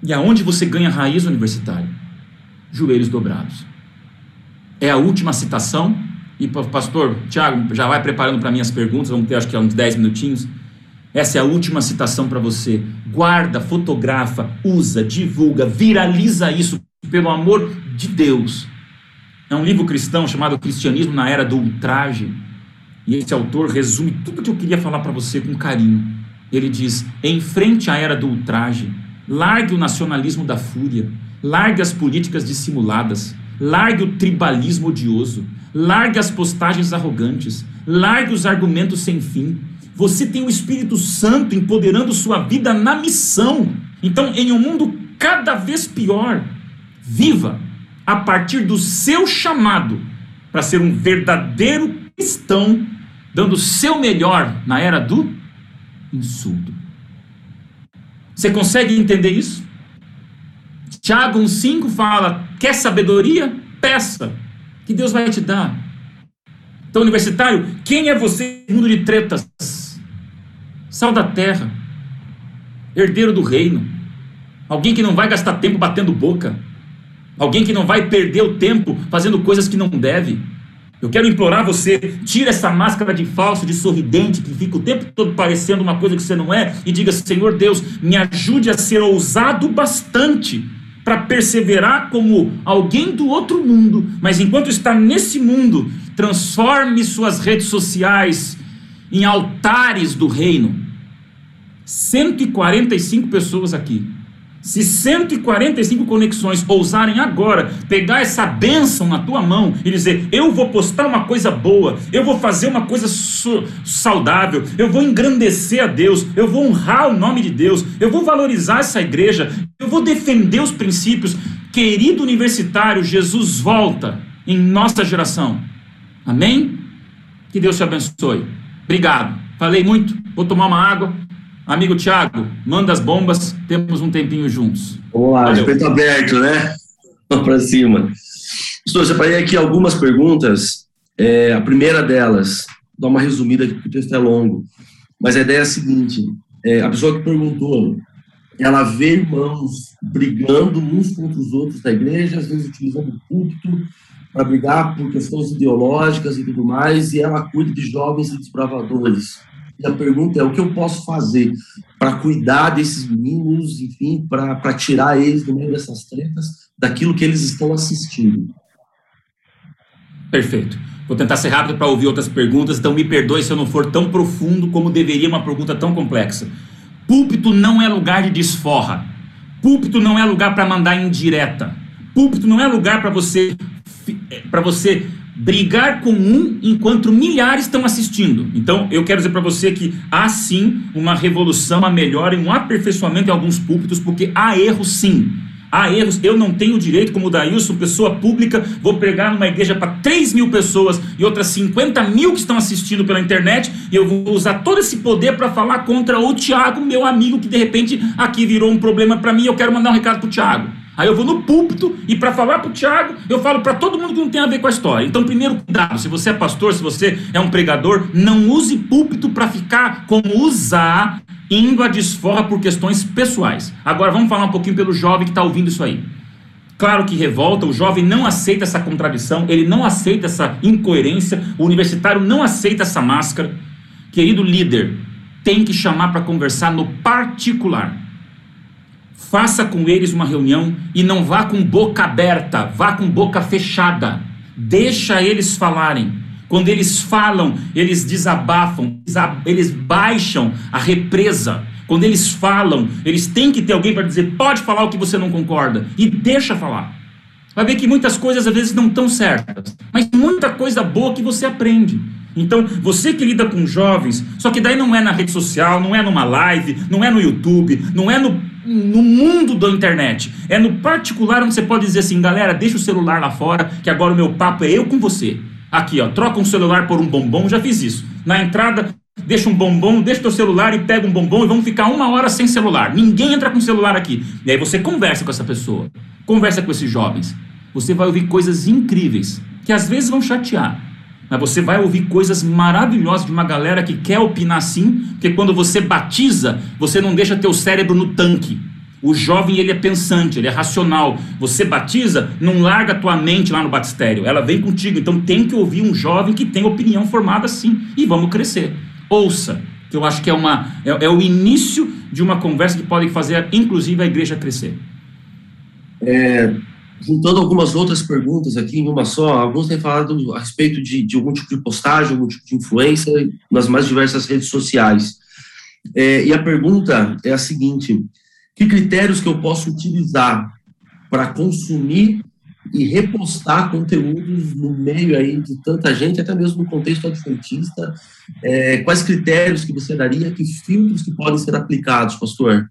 S1: E aonde você ganha raiz universitário? Joelhos dobrados. É a última citação. E pastor Tiago, já vai preparando para mim as perguntas, vamos ter acho que uns 10 minutinhos. Essa é a última citação para você. Guarda, fotografa, usa, divulga, viraliza isso, pelo amor de Deus. É um livro cristão chamado Cristianismo na Era do Ultraje. E esse autor resume tudo que eu queria falar para você com carinho. Ele diz: em frente à era do ultraje, largue o nacionalismo da fúria, largue as políticas dissimuladas, largue o tribalismo odioso, largue as postagens arrogantes, largue os argumentos sem fim você tem o Espírito Santo empoderando sua vida na missão. Então, em um mundo cada vez pior, viva a partir do seu chamado para ser um verdadeiro cristão, dando o seu melhor na era do insulto. Você consegue entender isso? Tiago 1,5 fala: quer sabedoria? Peça, que Deus vai te dar. Então, universitário, quem é você no mundo de tretas? sal da terra, herdeiro do reino, alguém que não vai gastar tempo batendo boca, alguém que não vai perder o tempo fazendo coisas que não deve. Eu quero implorar você, tira essa máscara de falso, de sorridente, que fica o tempo todo parecendo uma coisa que você não é, e diga: Senhor Deus, me ajude a ser ousado bastante para perseverar como alguém do outro mundo, mas enquanto está nesse mundo, transforme suas redes sociais em altares do reino 145 pessoas aqui. Se 145 conexões ousarem agora pegar essa bênção na tua mão e dizer: Eu vou postar uma coisa boa, eu vou fazer uma coisa saudável, eu vou engrandecer a Deus, eu vou honrar o nome de Deus, eu vou valorizar essa igreja, eu vou defender os princípios. Querido universitário, Jesus volta em nossa geração. Amém? Que Deus te abençoe. Obrigado. Falei muito, vou tomar uma água. Amigo Tiago, manda as bombas, temos um tempinho juntos.
S2: Vamos lá, Valeu. peito aberto, né? Vamos para cima. Estou separei aqui algumas perguntas. É, a primeira delas, dá uma resumida aqui, porque o texto é longo. Mas a ideia é a seguinte: é, a pessoa que perguntou, ela vê irmãos brigando uns contra os outros da igreja, às vezes utilizando o púlpito para brigar por questões ideológicas e tudo mais, e ela cuida de jovens e desbravadores. A pergunta é: o que eu posso fazer para cuidar desses meninos, enfim, para tirar eles do meio dessas tretas, daquilo que eles estão assistindo?
S1: Perfeito. Vou tentar ser rápido para ouvir outras perguntas, então me perdoe se eu não for tão profundo como deveria uma pergunta tão complexa. Púlpito não é lugar de desforra. Púlpito não é lugar para mandar indireta. Púlpito não é lugar para você para você brigar com um enquanto milhares estão assistindo. Então, eu quero dizer para você que há sim uma revolução, uma melhora e um aperfeiçoamento em alguns púlpitos, porque há erros sim. Há erros, eu não tenho direito, como o Daílson, pessoa pública, vou pregar numa igreja para 3 mil pessoas e outras 50 mil que estão assistindo pela internet, e eu vou usar todo esse poder para falar contra o Tiago, meu amigo, que de repente aqui virou um problema para mim, eu quero mandar um recado para o Tiago. Aí eu vou no púlpito e para falar para o Tiago, eu falo para todo mundo que não tem a ver com a história. Então, primeiro, cuidado. Se você é pastor, se você é um pregador, não use púlpito para ficar como usar, indo a desforra por questões pessoais. Agora, vamos falar um pouquinho pelo jovem que está ouvindo isso aí. Claro que revolta, o jovem não aceita essa contradição, ele não aceita essa incoerência, o universitário não aceita essa máscara. Querido líder, tem que chamar para conversar no particular. Faça com eles uma reunião e não vá com boca aberta, vá com boca fechada. Deixa eles falarem. Quando eles falam, eles desabafam, eles baixam a represa. Quando eles falam, eles têm que ter alguém para dizer: pode falar o que você não concorda e deixa falar. Vai ver que muitas coisas às vezes não estão certas, mas muita coisa boa que você aprende. Então, você que lida com jovens, só que daí não é na rede social, não é numa live, não é no YouTube, não é no, no mundo da internet. É no particular onde você pode dizer assim, galera, deixa o celular lá fora, que agora o meu papo é eu com você. Aqui, ó, troca um celular por um bombom, já fiz isso. Na entrada, deixa um bombom, deixa teu celular e pega um bombom e vamos ficar uma hora sem celular. Ninguém entra com celular aqui. E aí você conversa com essa pessoa, conversa com esses jovens. Você vai ouvir coisas incríveis, que às vezes vão chatear, mas você vai ouvir coisas maravilhosas de uma galera que quer opinar sim, porque quando você batiza, você não deixa teu cérebro no tanque. O jovem ele é pensante, ele é racional. Você batiza, não larga tua mente lá no batistério, ela vem contigo. Então tem que ouvir um jovem que tem opinião formada sim e vamos crescer. Ouça, que eu acho que é uma é, é o início de uma conversa que pode fazer inclusive a igreja crescer.
S2: É, juntando algumas outras perguntas aqui em uma só, alguns têm falado a respeito de, de algum tipo de postagem, algum tipo de influência nas mais diversas redes sociais. É, e a pergunta é a seguinte: que critérios que eu posso utilizar para consumir e repostar conteúdos no meio aí de tanta gente, até mesmo no contexto adventista? É, quais critérios que você daria? Que filtros que podem ser aplicados, pastor?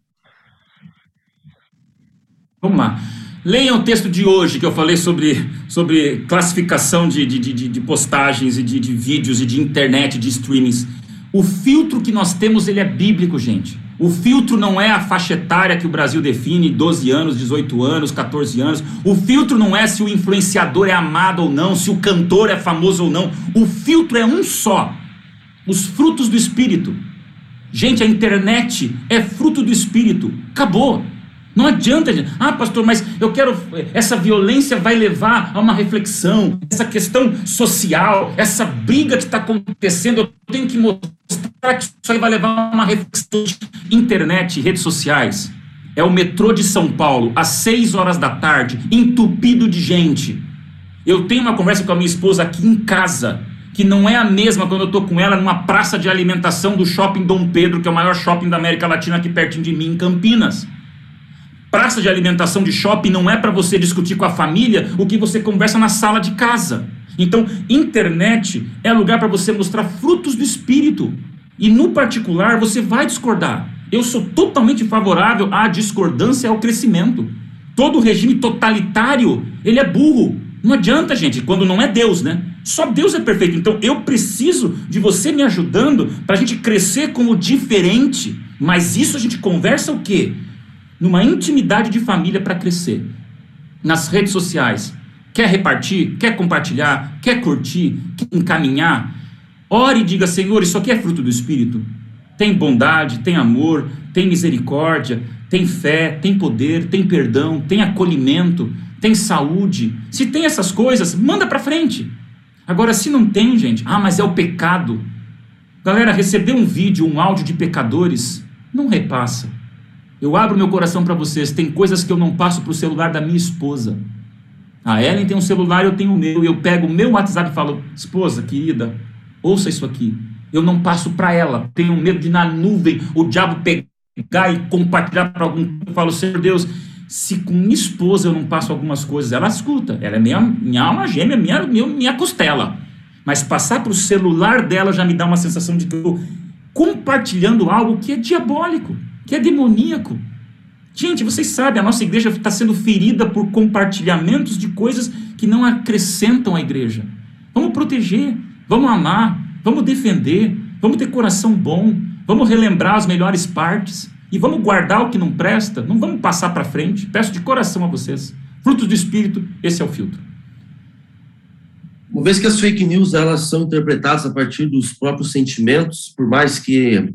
S1: Vamos lá. Leiam o texto de hoje que eu falei sobre, sobre classificação de, de, de, de postagens e de, de vídeos e de internet, de streamings. O filtro que nós temos, ele é bíblico, gente. O filtro não é a faixa etária que o Brasil define, 12 anos, 18 anos, 14 anos. O filtro não é se o influenciador é amado ou não, se o cantor é famoso ou não. O filtro é um só. Os frutos do Espírito. Gente, a internet é fruto do Espírito. Acabou. Não adianta. Ah, pastor, mas eu quero. Essa violência vai levar a uma reflexão. Essa questão social, essa briga que está acontecendo, eu tenho que mostrar que isso aí vai levar a uma reflexão. Internet, redes sociais. É o metrô de São Paulo, às 6 horas da tarde, entupido de gente. Eu tenho uma conversa com a minha esposa aqui em casa, que não é a mesma quando eu estou com ela numa praça de alimentação do shopping Dom Pedro, que é o maior shopping da América Latina aqui pertinho de mim, em Campinas praça de alimentação de shopping não é para você discutir com a família o que você conversa na sala de casa. Então, internet é lugar para você mostrar frutos do espírito. E no particular, você vai discordar. Eu sou totalmente favorável à discordância e ao crescimento. Todo regime totalitário, ele é burro. Não adianta, gente, quando não é Deus, né? Só Deus é perfeito. Então eu preciso de você me ajudando para a gente crescer como diferente. Mas isso a gente conversa o quê? Numa intimidade de família para crescer. Nas redes sociais. Quer repartir? Quer compartilhar? Quer curtir? Quer encaminhar? Ore e diga: Senhor, isso aqui é fruto do Espírito. Tem bondade, tem amor, tem misericórdia, tem fé, tem poder, tem perdão, tem acolhimento, tem saúde. Se tem essas coisas, manda para frente. Agora, se não tem, gente, ah, mas é o pecado. Galera, receber um vídeo, um áudio de pecadores, não repassa. Eu abro meu coração para vocês. Tem coisas que eu não passo para o celular da minha esposa. A Ellen tem um celular, eu tenho o meu. E eu pego o meu WhatsApp e falo: Esposa, querida, ouça isso aqui. Eu não passo para ela. Tenho medo de na nuvem o diabo pegar e compartilhar para algum. Eu falo: Senhor Deus, se com minha esposa eu não passo algumas coisas, ela escuta. Ela é minha, minha alma gêmea, minha, minha, minha costela. Mas passar para o celular dela já me dá uma sensação de que eu compartilhando algo que é diabólico que é demoníaco. Gente, vocês sabem, a nossa igreja está sendo ferida por compartilhamentos de coisas que não acrescentam à igreja. Vamos proteger, vamos amar, vamos defender, vamos ter coração bom, vamos relembrar as melhores partes e vamos guardar o que não presta, não vamos passar para frente. Peço de coração a vocês. Frutos do Espírito, esse é o filtro.
S2: Uma vez que as fake news elas são interpretadas a partir dos próprios sentimentos, por mais que